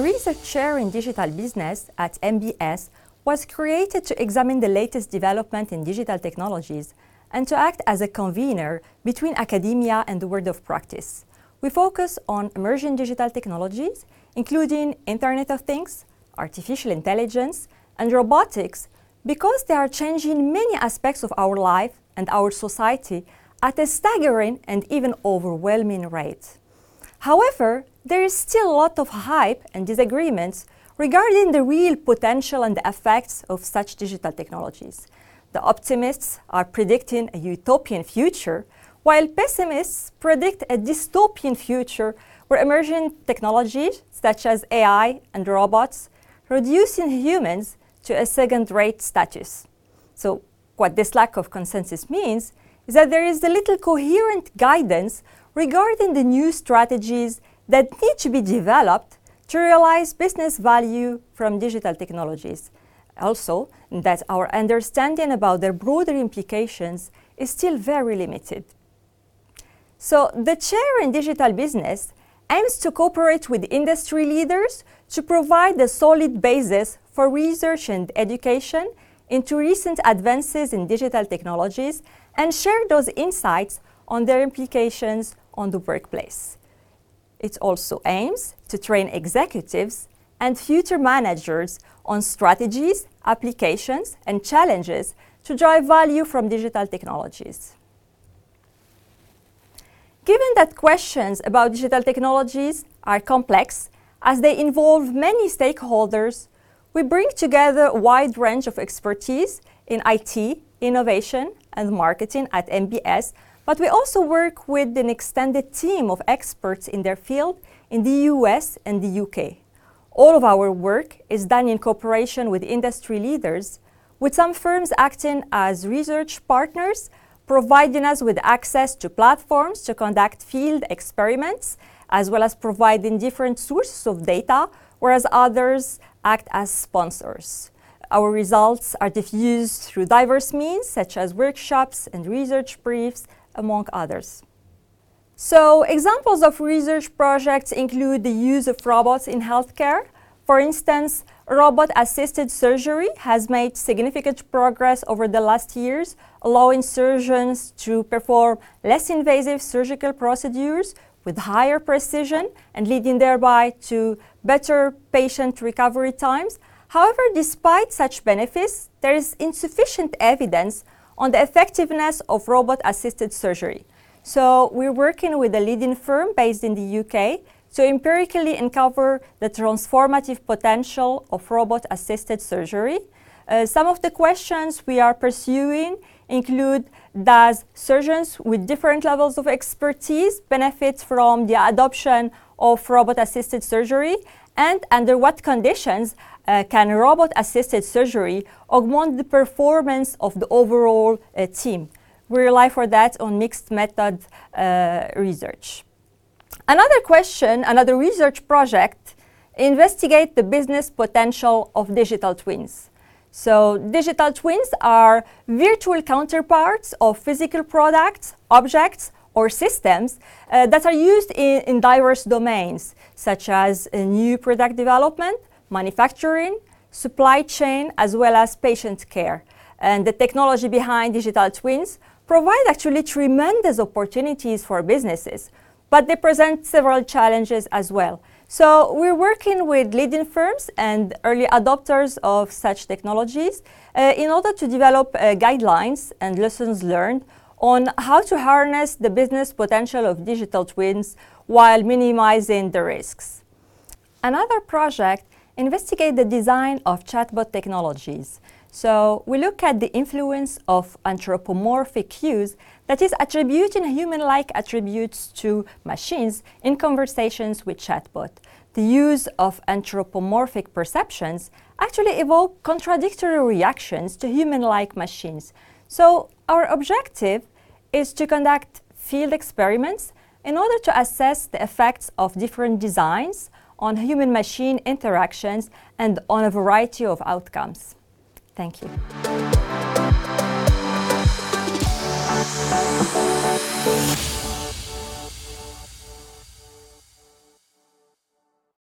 research chair in digital business at MBS was created to examine the latest development in digital technologies and to act as a convener between academia and the world of practice. We focus on emerging digital technologies, including Internet of Things, artificial intelligence, and robotics, because they are changing many aspects of our life and our society at a staggering and even overwhelming rate. However, there is still a lot of hype and disagreements regarding the real potential and the effects of such digital technologies. The optimists are predicting a utopian future, while pessimists predict a dystopian future where emerging technologies such as AI and robots reducing humans to a second-rate status. So what this lack of consensus means is that there is a little coherent guidance regarding the new strategies that need to be developed to realize business value from digital technologies. Also, that our understanding about their broader implications is still very limited. So the chair in digital business aims to cooperate with industry leaders to provide a solid basis for research and education into recent advances in digital technologies and share those insights on their implications on the workplace. It also aims to train executives and future managers on strategies, applications, and challenges to drive value from digital technologies. Given that questions about digital technologies are complex as they involve many stakeholders, we bring together a wide range of expertise in IT, innovation, and marketing at MBS but we also work with an extended team of experts in their field in the US and the UK. All of our work is done in cooperation with industry leaders, with some firms acting as research partners, providing us with access to platforms to conduct field experiments, as well as providing different sources of data, whereas others act as sponsors. Our results are diffused through diverse means, such as workshops and research briefs, among others. So examples of research projects include the use of robots in healthcare. For instance, robot-assisted surgery has made significant progress over the last years, allowing surgeons to perform less invasive surgical procedures with higher precision and leading thereby to better patient recovery times. However, despite such benefits, there is insufficient evidence on the effectiveness of robot-assisted surgery. So we're working with a leading firm based in the UK to empirically uncover the transformative potential of robot-assisted surgery. Uh, some of the questions we are pursuing include Does surgeons with different levels of expertise benefit from the adoption of robot-assisted surgery? And under what conditions uh, can robot-assisted surgery augment the performance of the overall uh, team? We rely for that on mixed method uh, research. Another question, another research project, investigate the business potential of digital twins. So digital twins are virtual counterparts of physical products, objects, or systems uh, that are used in, in, diverse domains, such as uh, new product development, manufacturing, supply chain, as well as patient care. And the technology behind digital twins provide actually tremendous opportunities for businesses, but they present several challenges as well. So we're working with leading firms and early adopters of such technologies uh, in order to develop uh, guidelines and lessons learned on how to harness the business potential of digital twins while minimizing the risks. Another project investigate the design of chatbot technologies. So we look at the influence of anthropomorphic cues, that is attributing human-like attributes to machines in conversations with chatbot. The use of anthropomorphic perceptions actually evoke contradictory reactions to human-like machines. So our objective is to conduct field experiments in order to assess the effects of different designs on human-machine interactions and on a variety of outcomes. Thank you.